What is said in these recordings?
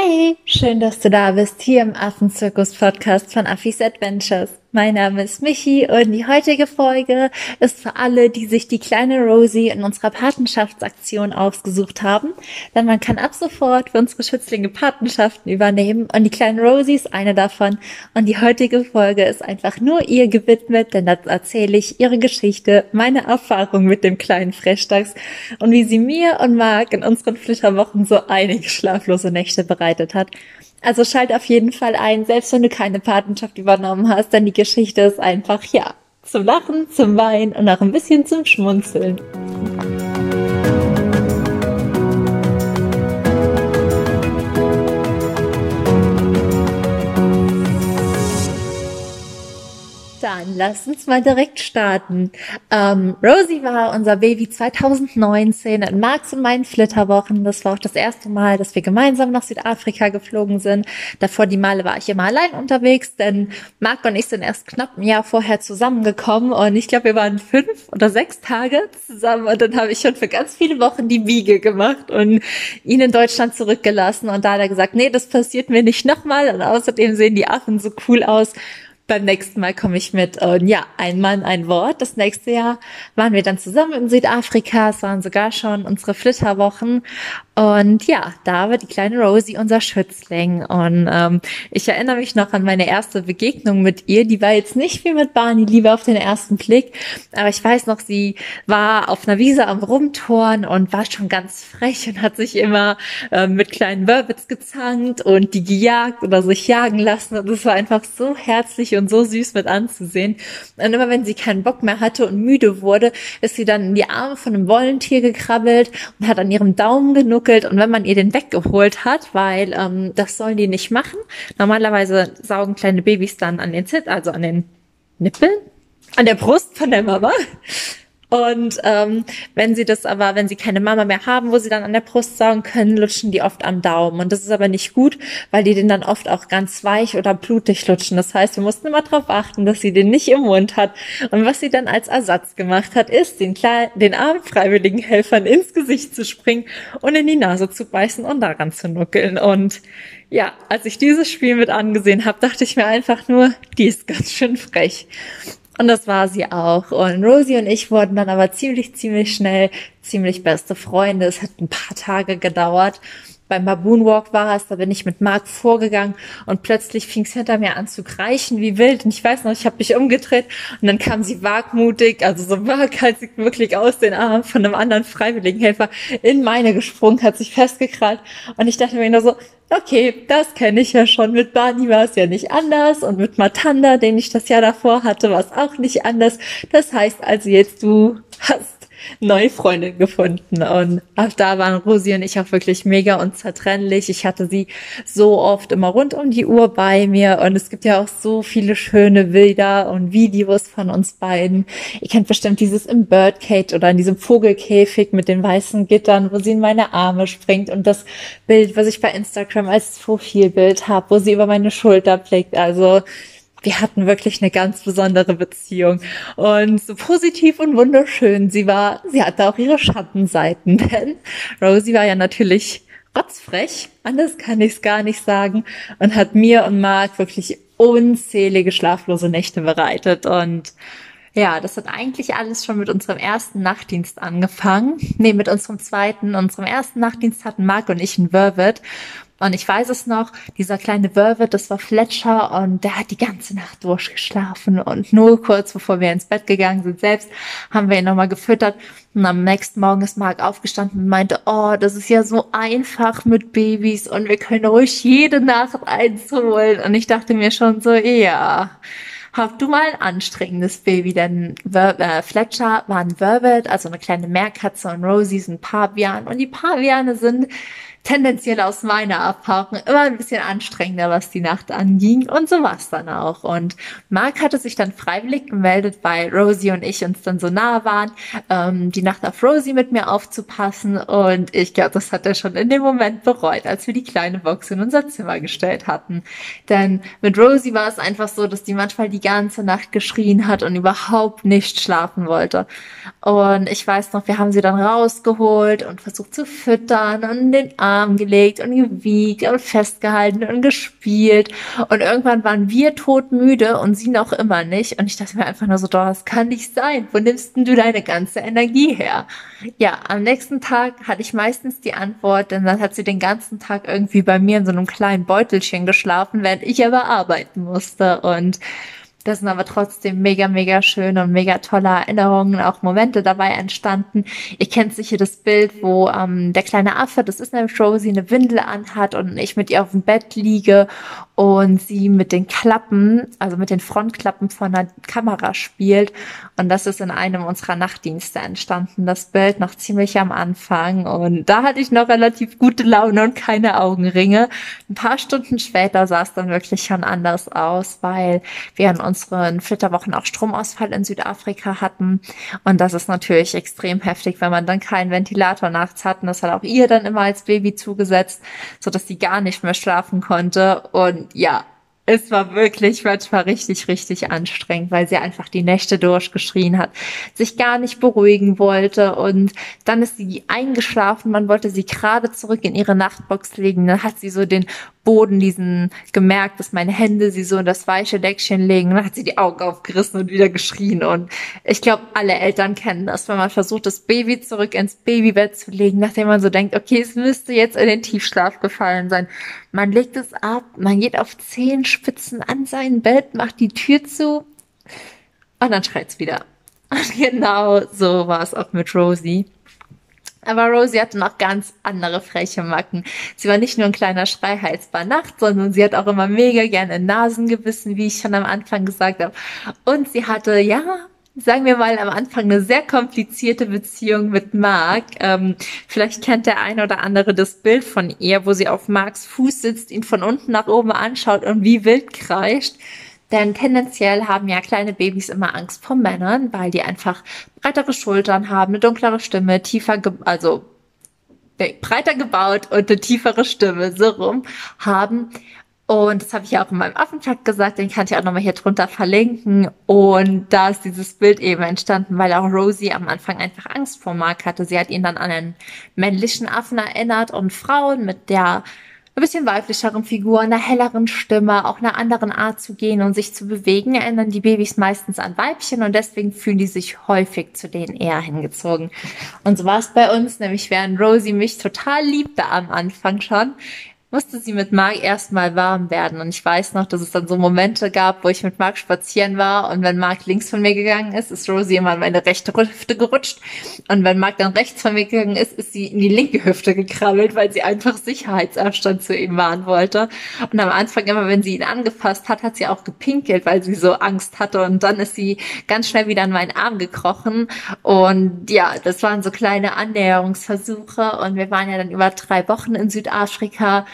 Hey, schön, dass du da bist, hier im Affenzirkus-Podcast von Affis Adventures. Mein Name ist Michi und die heutige Folge ist für alle, die sich die kleine Rosie in unserer Patenschaftsaktion ausgesucht haben. Denn man kann ab sofort für unsere Schützlinge Patenschaften übernehmen und die kleine Rosie ist eine davon. Und die heutige Folge ist einfach nur ihr gewidmet, denn da erzähle ich ihre Geschichte, meine Erfahrung mit dem kleinen Frechdachs und wie sie mir und Marc in unseren Flitterwochen so einige schlaflose Nächte bereitet hat. Also schalt auf jeden Fall ein, selbst wenn du keine Patenschaft übernommen hast, denn die Geschichte ist einfach, ja, zum Lachen, zum Weinen und auch ein bisschen zum Schmunzeln. Dann lass uns mal direkt starten. Ähm, Rosie war unser Baby 2019 in Marx und meinen Flitterwochen. Das war auch das erste Mal, dass wir gemeinsam nach Südafrika geflogen sind. Davor die Male war ich immer allein unterwegs, denn Marc und ich sind erst knapp ein Jahr vorher zusammengekommen und ich glaube, wir waren fünf oder sechs Tage zusammen und dann habe ich schon für ganz viele Wochen die Wiege gemacht und ihn in Deutschland zurückgelassen und da hat er gesagt, nee, das passiert mir nicht nochmal und außerdem sehen die Affen so cool aus beim nächsten Mal komme ich mit, äh, ja, ein Mann, ein Wort. Das nächste Jahr waren wir dann zusammen in Südafrika. Es waren sogar schon unsere Flitterwochen. Und ja, da war die kleine Rosie unser Schützling. Und ähm, ich erinnere mich noch an meine erste Begegnung mit ihr. Die war jetzt nicht wie mit Barney, lieber auf den ersten Blick. Aber ich weiß noch, sie war auf einer Wiese am Rumtoren und war schon ganz frech und hat sich immer äh, mit kleinen Burbits gezankt und die gejagt oder sich jagen lassen. Und es war einfach so herzlich und so süß mit anzusehen. Und immer wenn sie keinen Bock mehr hatte und müde wurde, ist sie dann in die Arme von einem Wollentier gekrabbelt und hat an ihrem Daumen genuckelt und wenn man ihr den weggeholt hat, weil ähm, das sollen die nicht machen. Normalerweise saugen kleine Babys dann an den Zit, also an den Nippeln, an der Brust von der Mama. Und ähm, wenn sie das aber, wenn sie keine Mama mehr haben, wo sie dann an der Brust saugen können, lutschen die oft am Daumen. Und das ist aber nicht gut, weil die den dann oft auch ganz weich oder blutig lutschen. Das heißt, wir mussten immer darauf achten, dass sie den nicht im Mund hat. Und was sie dann als Ersatz gemacht hat, ist, den, kleinen, den armen freiwilligen Helfern ins Gesicht zu springen und in die Nase zu beißen und daran zu nuckeln. Und ja, als ich dieses Spiel mit angesehen habe, dachte ich mir einfach nur, die ist ganz schön frech. Und das war sie auch. Und Rosie und ich wurden dann aber ziemlich, ziemlich schnell ziemlich beste Freunde. Es hat ein paar Tage gedauert. Beim Baboon Walk war es, da bin ich mit Marc vorgegangen und plötzlich fing es hinter mir an zu kreischen wie wild. Und ich weiß noch, ich habe mich umgedreht und dann kam sie wagmutig, also so waghalsig wirklich aus den Armen von einem anderen Freiwilligenhelfer in meine gesprungen, hat sich festgekrallt. Und ich dachte mir nur so, okay, das kenne ich ja schon. Mit Barney war es ja nicht anders und mit Matanda, den ich das Jahr davor hatte, war es auch nicht anders. Das heißt also jetzt, du hast neue Freundin gefunden. Und auch da waren Rosi und ich auch wirklich mega unzertrennlich. Ich hatte sie so oft immer rund um die Uhr bei mir. Und es gibt ja auch so viele schöne Bilder und Videos von uns beiden. Ihr kennt bestimmt dieses im Birdcage oder in diesem Vogelkäfig mit den weißen Gittern, wo sie in meine Arme springt. Und das Bild, was ich bei Instagram als Profilbild habe, wo sie über meine Schulter blickt. Also wir hatten wirklich eine ganz besondere Beziehung und so positiv und wunderschön. Sie war, sie hatte auch ihre Schattenseiten, denn Rosie war ja natürlich rotzfrech, anders kann ich es gar nicht sagen, und hat mir und Mark wirklich unzählige schlaflose Nächte bereitet und ja, das hat eigentlich alles schon mit unserem ersten Nachtdienst angefangen. Nee, mit unserem zweiten. Unserem ersten Nachtdienst hatten Mark und ich ein Vervet. Und ich weiß es noch, dieser kleine Vervet, das war Fletcher und der hat die ganze Nacht durchgeschlafen. Und nur kurz bevor wir ins Bett gegangen sind selbst, haben wir ihn nochmal gefüttert. Und am nächsten Morgen ist Mark aufgestanden und meinte, oh, das ist ja so einfach mit Babys und wir können ruhig jede Nacht eins holen. Und ich dachte mir schon so, ja, hab du mal ein anstrengendes Baby, denn äh, Fletcher war ein Vervet, also eine kleine Meerkatze und Rosie sind Pavian. Und die Paviane sind tendenziell aus meiner Erfahrung immer ein bisschen anstrengender, was die Nacht anging. Und so war es dann auch. Und Mark hatte sich dann freiwillig gemeldet, weil Rosie und ich uns dann so nah waren, ähm, die Nacht auf Rosie mit mir aufzupassen. Und ich glaube, das hat er schon in dem Moment bereut, als wir die kleine Box in unser Zimmer gestellt hatten. Denn mit Rosie war es einfach so, dass die manchmal die ganze Nacht geschrien hat und überhaupt nicht schlafen wollte. Und ich weiß noch, wir haben sie dann rausgeholt und versucht zu füttern und den Arm Arm gelegt und gewiegt und festgehalten und gespielt. Und irgendwann waren wir todmüde und sie noch immer nicht. Und ich dachte mir einfach nur so, das kann nicht sein. Wo nimmst denn du deine ganze Energie her? Ja, am nächsten Tag hatte ich meistens die Antwort, denn dann hat sie den ganzen Tag irgendwie bei mir in so einem kleinen Beutelchen geschlafen, während ich aber arbeiten musste. Und das sind aber trotzdem mega, mega schöne und mega tolle Erinnerungen, auch Momente dabei entstanden. Ihr kennt sicher das Bild, wo ähm, der kleine Affe, das ist nämlich Rosie, eine Windel anhat und ich mit ihr auf dem Bett liege und sie mit den Klappen, also mit den Frontklappen von der Kamera spielt. Und das ist in einem unserer Nachtdienste entstanden, das Bild noch ziemlich am Anfang. Und da hatte ich noch relativ gute Laune und keine Augenringe. Ein paar Stunden später sah es dann wirklich schon anders aus, weil wir in unseren Flitterwochen auch Stromausfall in Südafrika hatten. Und das ist natürlich extrem heftig, wenn man dann keinen Ventilator nachts hat. Und das hat auch ihr dann immer als Baby zugesetzt, so dass sie gar nicht mehr schlafen konnte. Und ja, es war wirklich manchmal richtig, richtig anstrengend, weil sie einfach die Nächte durchgeschrien hat, sich gar nicht beruhigen wollte und dann ist sie eingeschlafen, man wollte sie gerade zurück in ihre Nachtbox legen, dann hat sie so den Boden diesen gemerkt, dass meine Hände sie so in das weiche Deckchen legen. Dann hat sie die Augen aufgerissen und wieder geschrien. Und ich glaube, alle Eltern kennen das, wenn man versucht, das Baby zurück ins Babybett zu legen, nachdem man so denkt, okay, es müsste jetzt in den Tiefschlaf gefallen sein. Man legt es ab, man geht auf Zehenspitzen an sein Bett, macht die Tür zu und dann schreit's wieder. Und genau so war es auch mit Rosie. Aber Rosie hatte noch ganz andere freche Macken. Sie war nicht nur ein kleiner Schreihals bei Nacht, sondern sie hat auch immer mega gerne Nasen gebissen, wie ich schon am Anfang gesagt habe. Und sie hatte, ja, sagen wir mal, am Anfang eine sehr komplizierte Beziehung mit Mark. Ähm, vielleicht kennt der eine oder andere das Bild von ihr, wo sie auf Marks Fuß sitzt, ihn von unten nach oben anschaut und wie wild kreischt. Denn tendenziell haben ja kleine Babys immer Angst vor Männern, weil die einfach breitere Schultern haben, eine dunklere Stimme, tiefer, also breiter gebaut und eine tiefere Stimme, so rum haben. Und das habe ich ja auch in meinem Affenfakt gesagt, den kann ich auch nochmal hier drunter verlinken. Und da ist dieses Bild eben entstanden, weil auch Rosie am Anfang einfach Angst vor Mark hatte. Sie hat ihn dann an einen männlichen Affen erinnert und Frauen mit der ein bisschen weiblicheren Figur, einer helleren Stimme, auch einer anderen Art zu gehen und sich zu bewegen, erinnern die Babys meistens an Weibchen und deswegen fühlen die sich häufig zu denen eher hingezogen. Und so war es bei uns, nämlich während Rosie mich total liebte am Anfang schon, musste sie mit Mark erstmal warm werden. Und ich weiß noch, dass es dann so Momente gab, wo ich mit Mark spazieren war und wenn Mark links von mir gegangen ist, ist Rosie immer in meine rechte Hüfte gerutscht. Und wenn Mark dann rechts von mir gegangen ist, ist sie in die linke Hüfte gekrabbelt, weil sie einfach Sicherheitsabstand zu ihm wahren wollte. Und am Anfang immer, wenn sie ihn angefasst hat, hat sie auch gepinkelt, weil sie so Angst hatte. Und dann ist sie ganz schnell wieder in meinen Arm gekrochen. Und ja, das waren so kleine Annäherungsversuche. Und wir waren ja dann über drei Wochen in Südafrika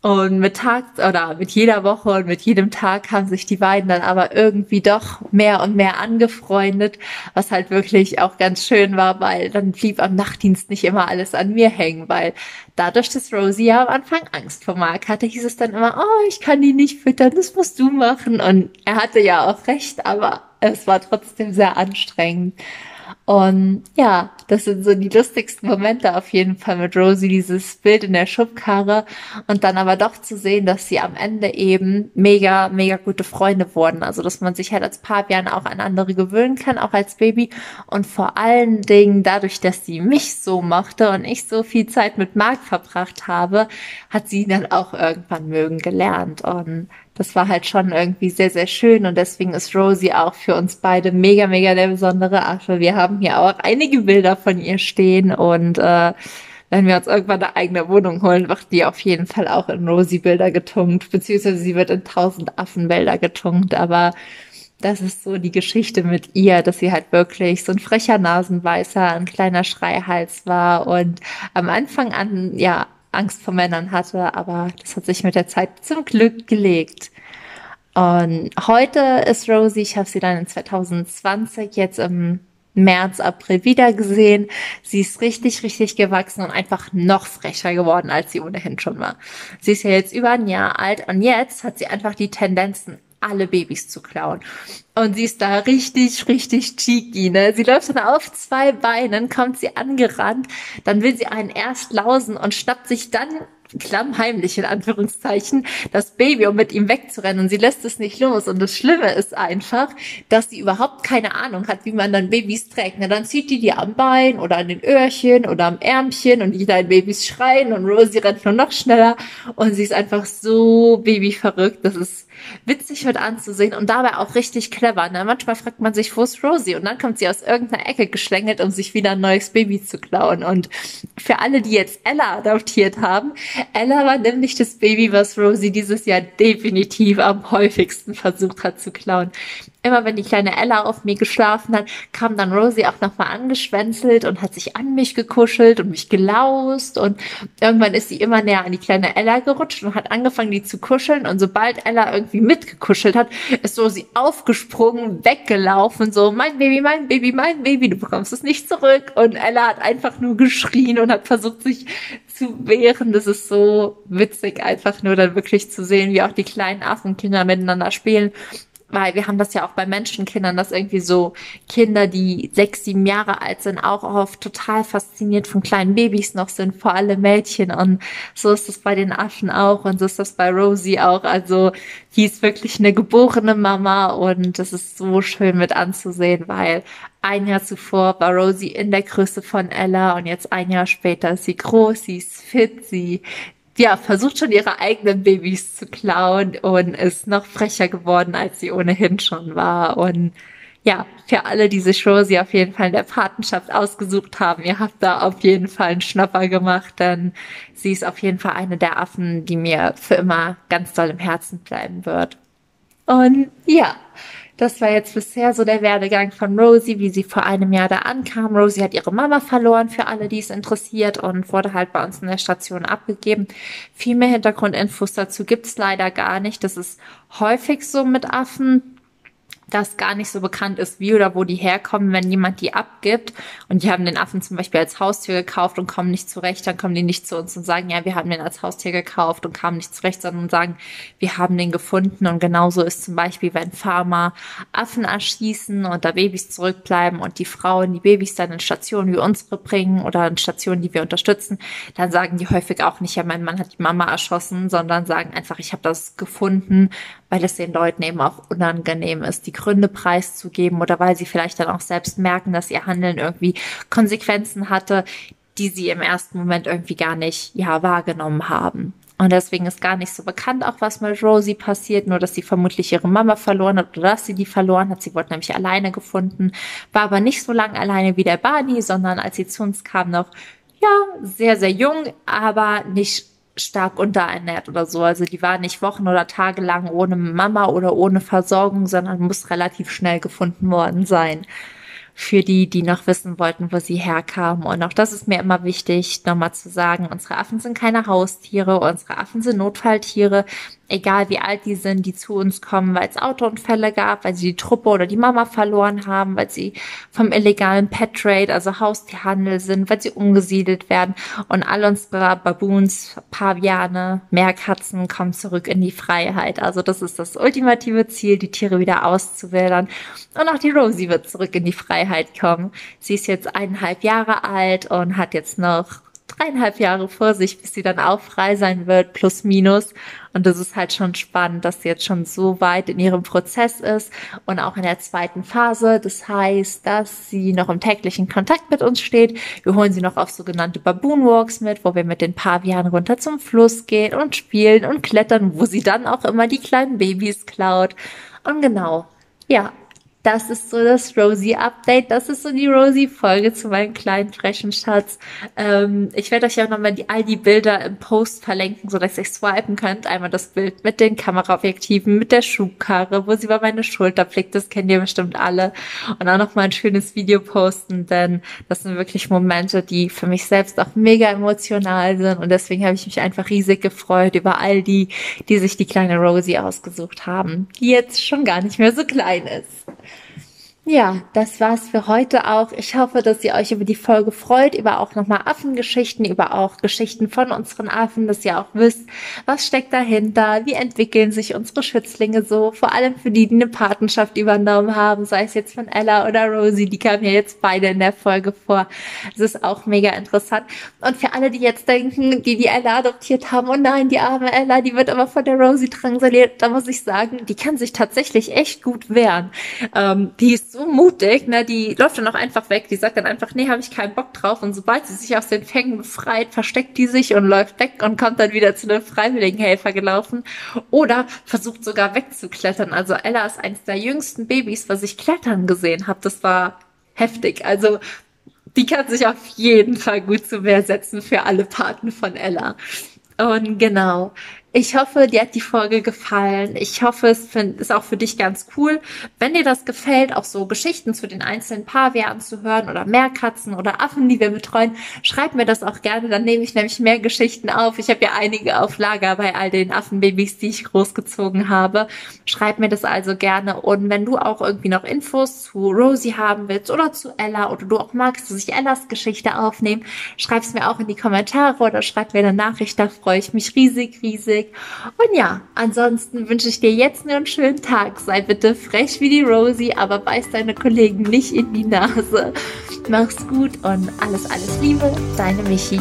und mit Tag oder mit jeder Woche und mit jedem Tag haben sich die beiden dann aber irgendwie doch mehr und mehr angefreundet, was halt wirklich auch ganz schön war, weil dann blieb am Nachtdienst nicht immer alles an mir hängen, weil dadurch, dass Rosie ja am Anfang Angst vor Mark hatte, hieß es dann immer, oh, ich kann die nicht füttern, das musst du machen. Und er hatte ja auch recht, aber es war trotzdem sehr anstrengend. Und ja, das sind so die lustigsten Momente auf jeden Fall mit Rosie, dieses Bild in der Schubkarre. Und dann aber doch zu sehen, dass sie am Ende eben mega, mega gute Freunde wurden. Also, dass man sich halt als Pavian auch an andere gewöhnen kann, auch als Baby. Und vor allen Dingen dadurch, dass sie mich so mochte und ich so viel Zeit mit Mark verbracht habe, hat sie dann auch irgendwann mögen gelernt. Und das war halt schon irgendwie sehr, sehr schön und deswegen ist Rosie auch für uns beide mega, mega der besondere Affe. Wir haben hier auch einige Bilder von ihr stehen und äh, wenn wir uns irgendwann eine eigene Wohnung holen, wird die auf jeden Fall auch in Rosie-Bilder getunkt, beziehungsweise sie wird in tausend Affenbilder getunkt, aber das ist so die Geschichte mit ihr, dass sie halt wirklich so ein frecher Nasenbeißer, ein kleiner Schreihals war und am Anfang an, ja, Angst vor Männern hatte, aber das hat sich mit der Zeit zum Glück gelegt. Und heute ist Rosie, ich habe sie dann in 2020 jetzt im März, April wieder gesehen. Sie ist richtig, richtig gewachsen und einfach noch frecher geworden, als sie ohnehin schon war. Sie ist ja jetzt über ein Jahr alt und jetzt hat sie einfach die Tendenzen alle Babys zu klauen. Und sie ist da richtig, richtig cheeky, ne? Sie läuft dann auf zwei Beinen, kommt sie angerannt, dann will sie einen erst lausen und schnappt sich dann klammheimlich in Anführungszeichen das Baby, um mit ihm wegzurennen und sie lässt es nicht los. Und das Schlimme ist einfach, dass sie überhaupt keine Ahnung hat, wie man dann Babys trägt. Na, dann zieht die die am Bein oder an den Öhrchen oder am Ärmchen und die kleinen Babys schreien und Rosie rennt nur noch schneller und sie ist einfach so babyverrückt. Das ist witzig mit anzusehen und dabei auch richtig clever. Ne? Manchmal fragt man sich, wo ist Rosie? Und dann kommt sie aus irgendeiner Ecke geschlängelt, um sich wieder ein neues Baby zu klauen. Und für alle, die jetzt Ella adoptiert haben, Ella war nämlich das Baby, was Rosie dieses Jahr definitiv am häufigsten versucht hat zu klauen immer wenn die kleine Ella auf mir geschlafen hat, kam dann Rosie auch nochmal angeschwänzelt und hat sich an mich gekuschelt und mich gelaust und irgendwann ist sie immer näher an die kleine Ella gerutscht und hat angefangen, die zu kuscheln. Und sobald Ella irgendwie mitgekuschelt hat, ist Rosie aufgesprungen, weggelaufen, so mein Baby, mein Baby, mein Baby, du bekommst es nicht zurück. Und Ella hat einfach nur geschrien und hat versucht, sich zu wehren. Das ist so witzig, einfach nur dann wirklich zu sehen, wie auch die kleinen Affenkinder miteinander spielen weil wir haben das ja auch bei Menschenkindern, dass irgendwie so Kinder, die sechs, sieben Jahre alt sind, auch oft total fasziniert von kleinen Babys noch sind, vor allem Mädchen. Und so ist das bei den Affen auch und so ist das bei Rosie auch. Also die ist wirklich eine geborene Mama und das ist so schön mit anzusehen, weil ein Jahr zuvor war Rosie in der Größe von Ella und jetzt ein Jahr später ist sie groß, sie ist fit, sie ja, versucht schon ihre eigenen Babys zu klauen und ist noch frecher geworden, als sie ohnehin schon war. Und ja, für alle, die sich Rosie auf jeden Fall in der Patenschaft ausgesucht haben, ihr habt da auf jeden Fall einen Schnapper gemacht, denn sie ist auf jeden Fall eine der Affen, die mir für immer ganz doll im Herzen bleiben wird. Und ja, das war jetzt bisher so der Werdegang von Rosie, wie sie vor einem Jahr da ankam. Rosie hat ihre Mama verloren, für alle, die es interessiert, und wurde halt bei uns in der Station abgegeben. Viel mehr Hintergrundinfos dazu gibt's leider gar nicht. Das ist häufig so mit Affen das gar nicht so bekannt ist, wie oder wo die herkommen, wenn jemand die abgibt. Und die haben den Affen zum Beispiel als Haustier gekauft und kommen nicht zurecht, dann kommen die nicht zu uns und sagen, ja, wir haben den als Haustier gekauft und kamen nicht zurecht, sondern sagen, wir haben den gefunden. Und genauso ist zum Beispiel, wenn Farmer Affen erschießen und da Babys zurückbleiben und die Frauen die Babys dann in Stationen wie unsere bringen oder in Stationen, die wir unterstützen, dann sagen die häufig auch nicht, ja, mein Mann hat die Mama erschossen, sondern sagen einfach, ich habe das gefunden, weil es den Leuten eben auch unangenehm ist, die Gründe preiszugeben oder weil sie vielleicht dann auch selbst merken, dass ihr Handeln irgendwie Konsequenzen hatte, die sie im ersten Moment irgendwie gar nicht, ja, wahrgenommen haben. Und deswegen ist gar nicht so bekannt auch, was mit Rosie passiert, nur dass sie vermutlich ihre Mama verloren hat oder dass sie die verloren hat. Sie wurde nämlich alleine gefunden, war aber nicht so lange alleine wie der Barney, sondern als sie zu uns kam noch, ja, sehr, sehr jung, aber nicht stark unterernährt oder so. Also die war nicht Wochen oder Tage lang ohne Mama oder ohne Versorgung, sondern muss relativ schnell gefunden worden sein für die, die noch wissen wollten, wo sie herkamen. Und auch das ist mir immer wichtig, nochmal zu sagen, unsere Affen sind keine Haustiere, unsere Affen sind Notfalltiere egal wie alt die sind, die zu uns kommen, weil es Autounfälle gab, weil sie die Truppe oder die Mama verloren haben, weil sie vom illegalen Pet Trade, also Haustierhandel sind, weil sie umgesiedelt werden und all unsere Baboons, Paviane, Meerkatzen kommen zurück in die Freiheit. Also das ist das ultimative Ziel, die Tiere wieder auszuwildern. Und auch die Rosie wird zurück in die Freiheit kommen. Sie ist jetzt eineinhalb Jahre alt und hat jetzt noch dreieinhalb Jahre vor sich, bis sie dann auch frei sein wird, plus minus. Und das ist halt schon spannend, dass sie jetzt schon so weit in ihrem Prozess ist und auch in der zweiten Phase. Das heißt, dass sie noch im täglichen Kontakt mit uns steht. Wir holen sie noch auf sogenannte Baboon Walks mit, wo wir mit den Pavianen runter zum Fluss gehen und spielen und klettern, wo sie dann auch immer die kleinen Babys klaut. Und genau, ja, das ist so das Rosie-Update. Das ist so die Rosie-Folge zu meinem kleinen frechen Schatz. Ähm, ich werde euch auch nochmal die, all die Bilder im Post verlinken, so dass ihr swipen könnt. Einmal das Bild mit den Kameraobjektiven, mit der Schubkarre, wo sie über meine Schulter blickt. Das kennt ihr bestimmt alle. Und auch nochmal ein schönes Video posten, denn das sind wirklich Momente, die für mich selbst auch mega emotional sind. Und deswegen habe ich mich einfach riesig gefreut über all die, die sich die kleine Rosie ausgesucht haben, die jetzt schon gar nicht mehr so klein ist. Ja, das war's für heute auch. Ich hoffe, dass ihr euch über die Folge freut, über auch nochmal Affengeschichten, über auch Geschichten von unseren Affen, dass ihr auch wisst, was steckt dahinter, wie entwickeln sich unsere Schützlinge so, vor allem für die, die eine Patenschaft übernommen haben, sei es jetzt von Ella oder Rosie, die kamen ja jetzt beide in der Folge vor. Das ist auch mega interessant. Und für alle, die jetzt denken, die die Ella adoptiert haben, oh nein, die arme Ella, die wird aber von der Rosie drangsaliert, da muss ich sagen, die kann sich tatsächlich echt gut wehren. Ähm, die ist so mutig, ne? Die läuft dann auch einfach weg. Die sagt dann einfach, nee, habe ich keinen Bock drauf. Und sobald sie sich aus den Fängen befreit, versteckt die sich und läuft weg und kommt dann wieder zu einem Freiwilligenhelfer gelaufen. Oder versucht sogar wegzuklettern. Also Ella ist eines der jüngsten Babys, was ich klettern gesehen habe. Das war heftig. Also die kann sich auf jeden Fall gut zu Wehr setzen für alle Paten von Ella. Und genau, ich hoffe, dir hat die Folge gefallen. Ich hoffe, es ist auch für dich ganz cool. Wenn dir das gefällt, auch so Geschichten zu den einzelnen Paarwehren zu hören oder Meerkatzen oder Affen, die wir betreuen, schreib mir das auch gerne. Dann nehme ich nämlich mehr Geschichten auf. Ich habe ja einige auf Lager bei all den Affenbabys, die ich großgezogen habe. Schreib mir das also gerne. Und wenn du auch irgendwie noch Infos zu Rosie haben willst oder zu Ella oder du auch magst, dass ich Ellas Geschichte aufnehme, schreib's mir auch in die Kommentare oder schreib mir eine Nachricht. Da freue ich mich riesig, riesig Musik. Und ja, ansonsten wünsche ich dir jetzt nur einen schönen Tag. Sei bitte frech wie die Rosie, aber beiß deine Kollegen nicht in die Nase. Mach's gut und alles, alles Liebe, deine Michi.